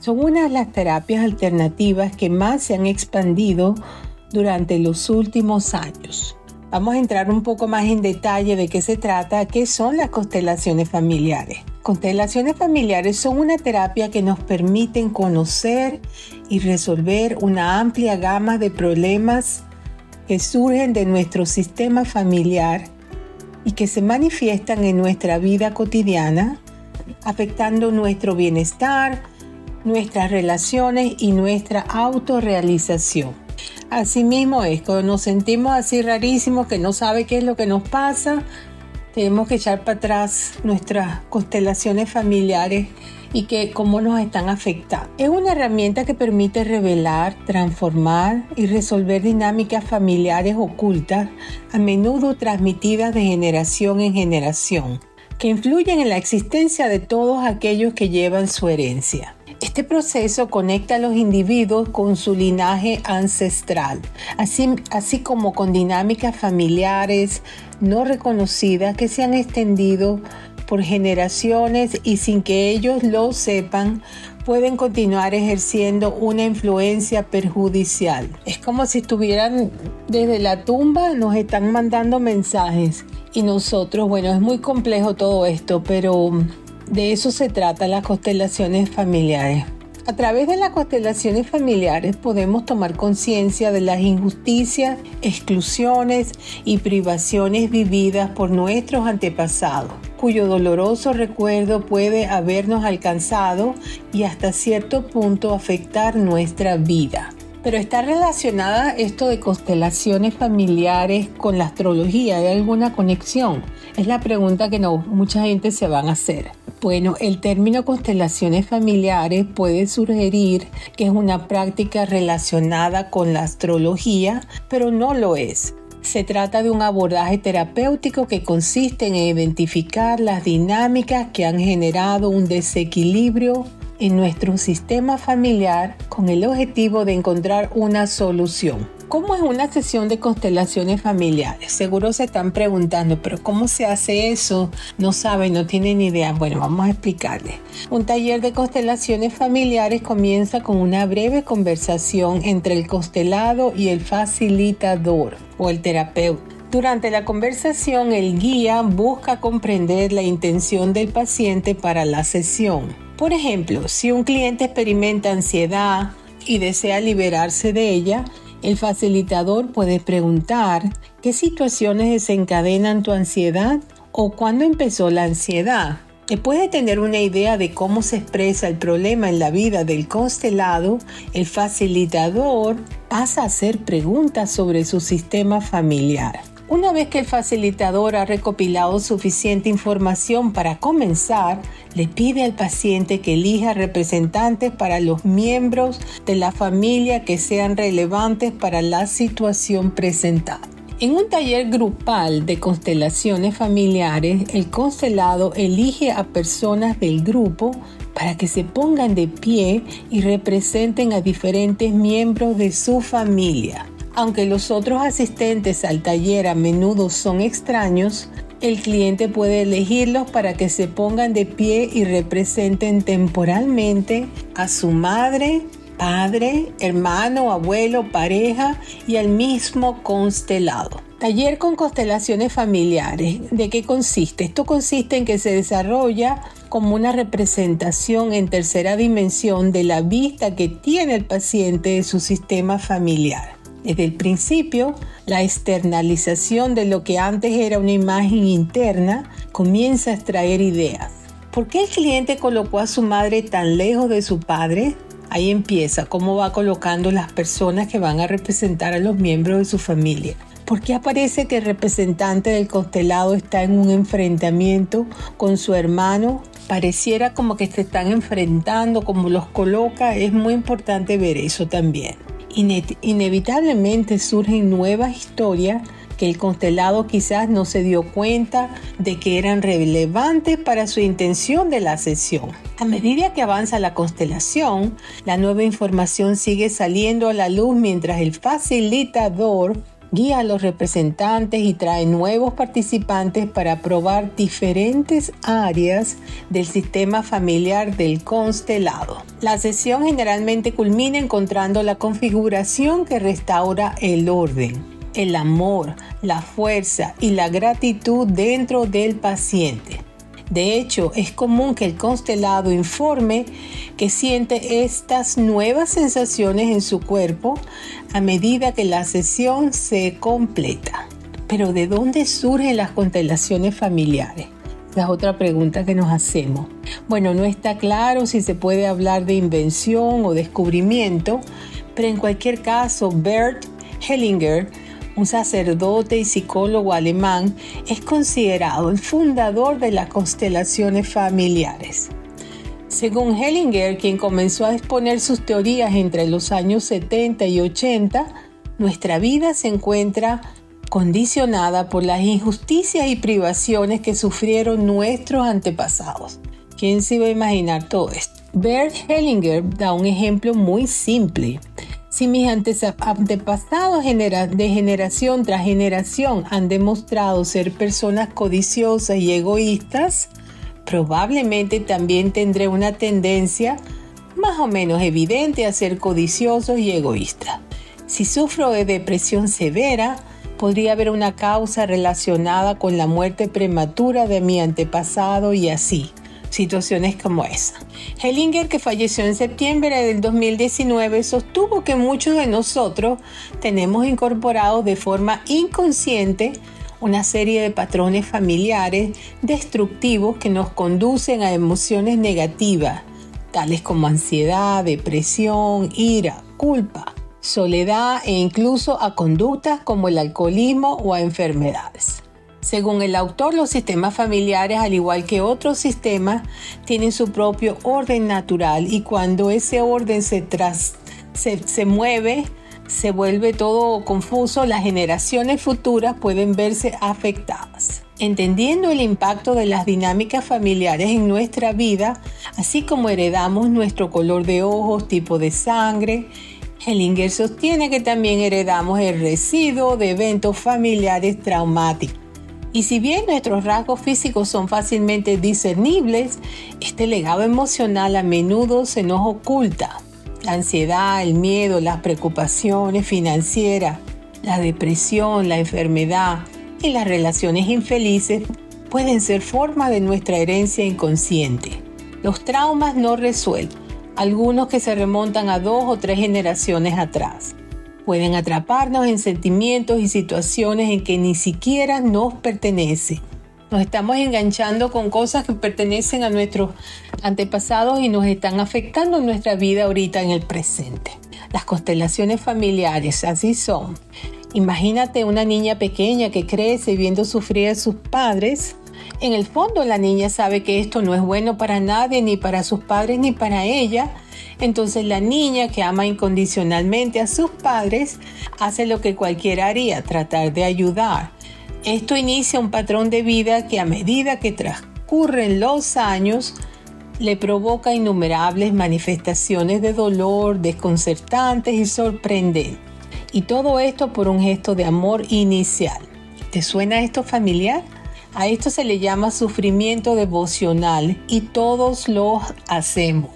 son una de las terapias alternativas que más se han expandido durante los últimos años. Vamos a entrar un poco más en detalle de qué se trata, qué son las constelaciones familiares. Constelaciones familiares son una terapia que nos permiten conocer y resolver una amplia gama de problemas que surgen de nuestro sistema familiar y que se manifiestan en nuestra vida cotidiana, afectando nuestro bienestar, nuestras relaciones y nuestra autorrealización. Asimismo es, cuando nos sentimos así rarísimos que no sabe qué es lo que nos pasa, tenemos que echar para atrás nuestras constelaciones familiares y que cómo nos están afectando. Es una herramienta que permite revelar, transformar y resolver dinámicas familiares ocultas, a menudo transmitidas de generación en generación, que influyen en la existencia de todos aquellos que llevan su herencia. Este proceso conecta a los individuos con su linaje ancestral, así, así como con dinámicas familiares no reconocidas que se han extendido por generaciones y sin que ellos lo sepan, pueden continuar ejerciendo una influencia perjudicial. Es como si estuvieran desde la tumba, nos están mandando mensajes. Y nosotros, bueno, es muy complejo todo esto, pero de eso se trata las constelaciones familiares. A través de las constelaciones familiares podemos tomar conciencia de las injusticias, exclusiones y privaciones vividas por nuestros antepasados, cuyo doloroso recuerdo puede habernos alcanzado y hasta cierto punto afectar nuestra vida. Pero está relacionada esto de constelaciones familiares con la astrología, ¿hay alguna conexión? Es la pregunta que no, mucha gente se van a hacer. Bueno, el término constelaciones familiares puede sugerir que es una práctica relacionada con la astrología, pero no lo es. Se trata de un abordaje terapéutico que consiste en identificar las dinámicas que han generado un desequilibrio en nuestro sistema familiar con el objetivo de encontrar una solución. ¿Cómo es una sesión de constelaciones familiares? Seguro se están preguntando, pero ¿cómo se hace eso? No saben, no tienen idea. Bueno, vamos a explicarles. Un taller de constelaciones familiares comienza con una breve conversación entre el constelado y el facilitador o el terapeuta. Durante la conversación, el guía busca comprender la intención del paciente para la sesión por ejemplo, si un cliente experimenta ansiedad y desea liberarse de ella, el facilitador puede preguntar qué situaciones desencadenan tu ansiedad o cuándo empezó la ansiedad. Después de tener una idea de cómo se expresa el problema en la vida del constelado, el facilitador pasa a hacer preguntas sobre su sistema familiar. Una vez que el facilitador ha recopilado suficiente información para comenzar, le pide al paciente que elija representantes para los miembros de la familia que sean relevantes para la situación presentada. En un taller grupal de constelaciones familiares, el constelado elige a personas del grupo para que se pongan de pie y representen a diferentes miembros de su familia. Aunque los otros asistentes al taller a menudo son extraños, el cliente puede elegirlos para que se pongan de pie y representen temporalmente a su madre, padre, hermano, abuelo, pareja y al mismo constelado. Taller con constelaciones familiares. ¿De qué consiste? Esto consiste en que se desarrolla como una representación en tercera dimensión de la vista que tiene el paciente de su sistema familiar. Desde el principio, la externalización de lo que antes era una imagen interna comienza a extraer ideas. ¿Por qué el cliente colocó a su madre tan lejos de su padre? Ahí empieza cómo va colocando las personas que van a representar a los miembros de su familia. ¿Por qué aparece que el representante del constelado está en un enfrentamiento con su hermano? Pareciera como que se están enfrentando, como los coloca. Es muy importante ver eso también. Inevitablemente surgen nuevas historias que el constelado quizás no se dio cuenta de que eran relevantes para su intención de la sesión. A medida que avanza la constelación, la nueva información sigue saliendo a la luz mientras el facilitador guía a los representantes y trae nuevos participantes para probar diferentes áreas del sistema familiar del constelado. La sesión generalmente culmina encontrando la configuración que restaura el orden el amor, la fuerza y la gratitud dentro del paciente. De hecho, es común que el constelado informe que siente estas nuevas sensaciones en su cuerpo a medida que la sesión se completa. Pero ¿de dónde surgen las constelaciones familiares? Es otra pregunta que nos hacemos. Bueno, no está claro si se puede hablar de invención o descubrimiento, pero en cualquier caso, Bert Hellinger un sacerdote y psicólogo alemán, es considerado el fundador de las constelaciones familiares. Según Hellinger, quien comenzó a exponer sus teorías entre los años 70 y 80, nuestra vida se encuentra condicionada por las injusticias y privaciones que sufrieron nuestros antepasados. ¿Quién se iba a imaginar todo esto? Bert Hellinger da un ejemplo muy simple. Si mis antepasados de generación tras generación han demostrado ser personas codiciosas y egoístas, probablemente también tendré una tendencia más o menos evidente a ser codiciosos y egoístas. Si sufro de depresión severa, podría haber una causa relacionada con la muerte prematura de mi antepasado y así situaciones como esa. Hellinger, que falleció en septiembre del 2019, sostuvo que muchos de nosotros tenemos incorporados de forma inconsciente una serie de patrones familiares destructivos que nos conducen a emociones negativas, tales como ansiedad, depresión, ira, culpa, soledad e incluso a conductas como el alcoholismo o a enfermedades. Según el autor, los sistemas familiares, al igual que otros sistemas, tienen su propio orden natural y cuando ese orden se, se, mueve, se vuelve todo confuso, las generaciones futuras pueden verse afectadas. Entendiendo el impacto de las dinámicas familiares en nuestra vida, así como heredamos nuestro color de ojos, tipo de sangre, Hellinger sostiene que también heredamos el residuo de eventos familiares traumáticos. Y si bien nuestros rasgos físicos son fácilmente discernibles, este legado emocional a menudo se nos oculta. La ansiedad, el miedo, las preocupaciones financieras, la depresión, la enfermedad y las relaciones infelices pueden ser forma de nuestra herencia inconsciente. Los traumas no resuelven, algunos que se remontan a dos o tres generaciones atrás pueden atraparnos en sentimientos y situaciones en que ni siquiera nos pertenece. Nos estamos enganchando con cosas que pertenecen a nuestros antepasados y nos están afectando nuestra vida ahorita en el presente. Las constelaciones familiares así son. Imagínate una niña pequeña que crece viendo sufrir a sus padres. En el fondo la niña sabe que esto no es bueno para nadie, ni para sus padres, ni para ella, entonces la niña que ama incondicionalmente a sus padres hace lo que cualquiera haría, tratar de ayudar. Esto inicia un patrón de vida que a medida que transcurren los años le provoca innumerables manifestaciones de dolor desconcertantes y sorprendentes. Y todo esto por un gesto de amor inicial. ¿Te suena esto familiar? A esto se le llama sufrimiento devocional y todos lo hacemos.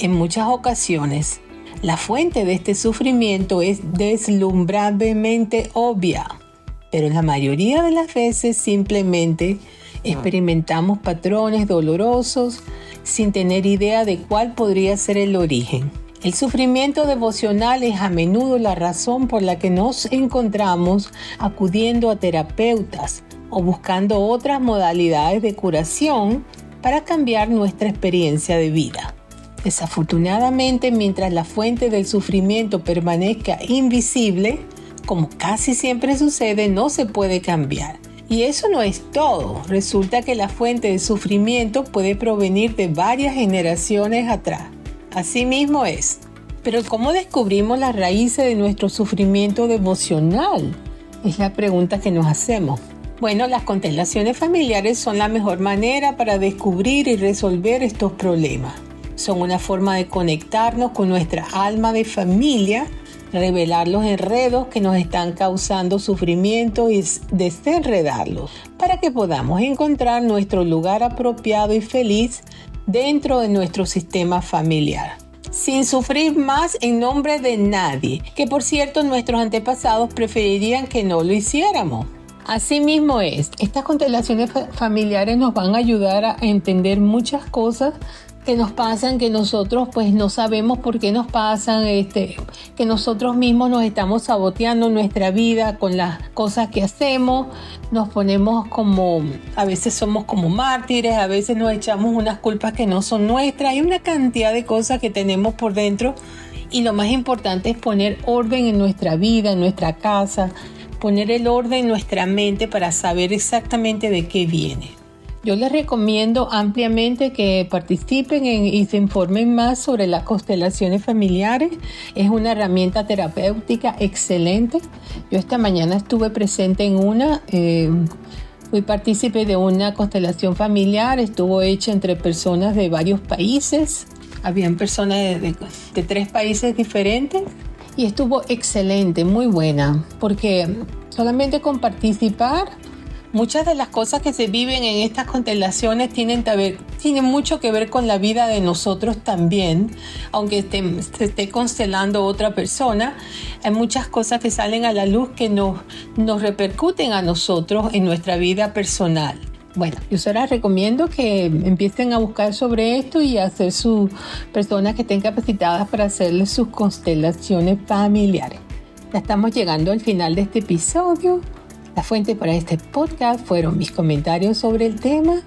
En muchas ocasiones, la fuente de este sufrimiento es deslumbrablemente obvia, pero la mayoría de las veces simplemente experimentamos patrones dolorosos sin tener idea de cuál podría ser el origen. El sufrimiento devocional es a menudo la razón por la que nos encontramos acudiendo a terapeutas o buscando otras modalidades de curación para cambiar nuestra experiencia de vida. Desafortunadamente, mientras la fuente del sufrimiento permanezca invisible, como casi siempre sucede, no se puede cambiar. Y eso no es todo. Resulta que la fuente de sufrimiento puede provenir de varias generaciones atrás. Así mismo es. Pero ¿cómo descubrimos las raíces de nuestro sufrimiento devocional? Es la pregunta que nos hacemos. Bueno, las constelaciones familiares son la mejor manera para descubrir y resolver estos problemas. Son una forma de conectarnos con nuestra alma de familia, revelar los enredos que nos están causando sufrimiento y desenredarlos para que podamos encontrar nuestro lugar apropiado y feliz dentro de nuestro sistema familiar sin sufrir más en nombre de nadie, que por cierto nuestros antepasados preferirían que no lo hiciéramos. Así mismo es, estas constelaciones familiares nos van a ayudar a entender muchas cosas que nos pasan, que nosotros pues no sabemos por qué nos pasan, este, que nosotros mismos nos estamos saboteando nuestra vida con las cosas que hacemos, nos ponemos como, a veces somos como mártires, a veces nos echamos unas culpas que no son nuestras, hay una cantidad de cosas que tenemos por dentro y lo más importante es poner orden en nuestra vida, en nuestra casa, poner el orden en nuestra mente para saber exactamente de qué viene. Yo les recomiendo ampliamente que participen y se informen más sobre las constelaciones familiares. Es una herramienta terapéutica excelente. Yo esta mañana estuve presente en una, eh, fui partícipe de una constelación familiar, estuvo hecha entre personas de varios países. Habían personas de, de tres países diferentes y estuvo excelente, muy buena, porque solamente con participar Muchas de las cosas que se viven en estas constelaciones tienen, tienen mucho que ver con la vida de nosotros también, aunque se esté constelando otra persona. Hay muchas cosas que salen a la luz que nos, nos repercuten a nosotros en nuestra vida personal. Bueno, yo se las recomiendo que empiecen a buscar sobre esto y hacer sus personas que estén capacitadas para hacerles sus constelaciones familiares. Ya estamos llegando al final de este episodio. La fuente para este podcast fueron mis comentarios sobre el tema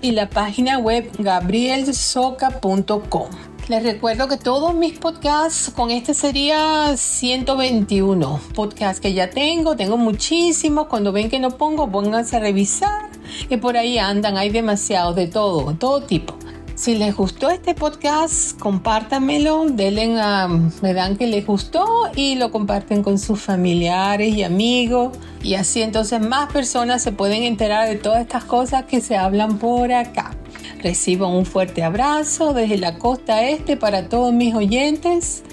y la página web gabrielsoca.com. Les recuerdo que todos mis podcasts, con este sería 121 podcasts que ya tengo, tengo muchísimos. Cuando ven que no pongo, pónganse a revisar, que por ahí andan, hay demasiados de todo, todo tipo. Si les gustó este podcast, compártanmelo, denle a, me dan que les gustó y lo comparten con sus familiares y amigos. Y así entonces más personas se pueden enterar de todas estas cosas que se hablan por acá. Recibo un fuerte abrazo desde la costa este para todos mis oyentes,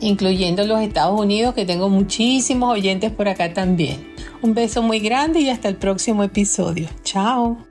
incluyendo los Estados Unidos, que tengo muchísimos oyentes por acá también. Un beso muy grande y hasta el próximo episodio. Chao.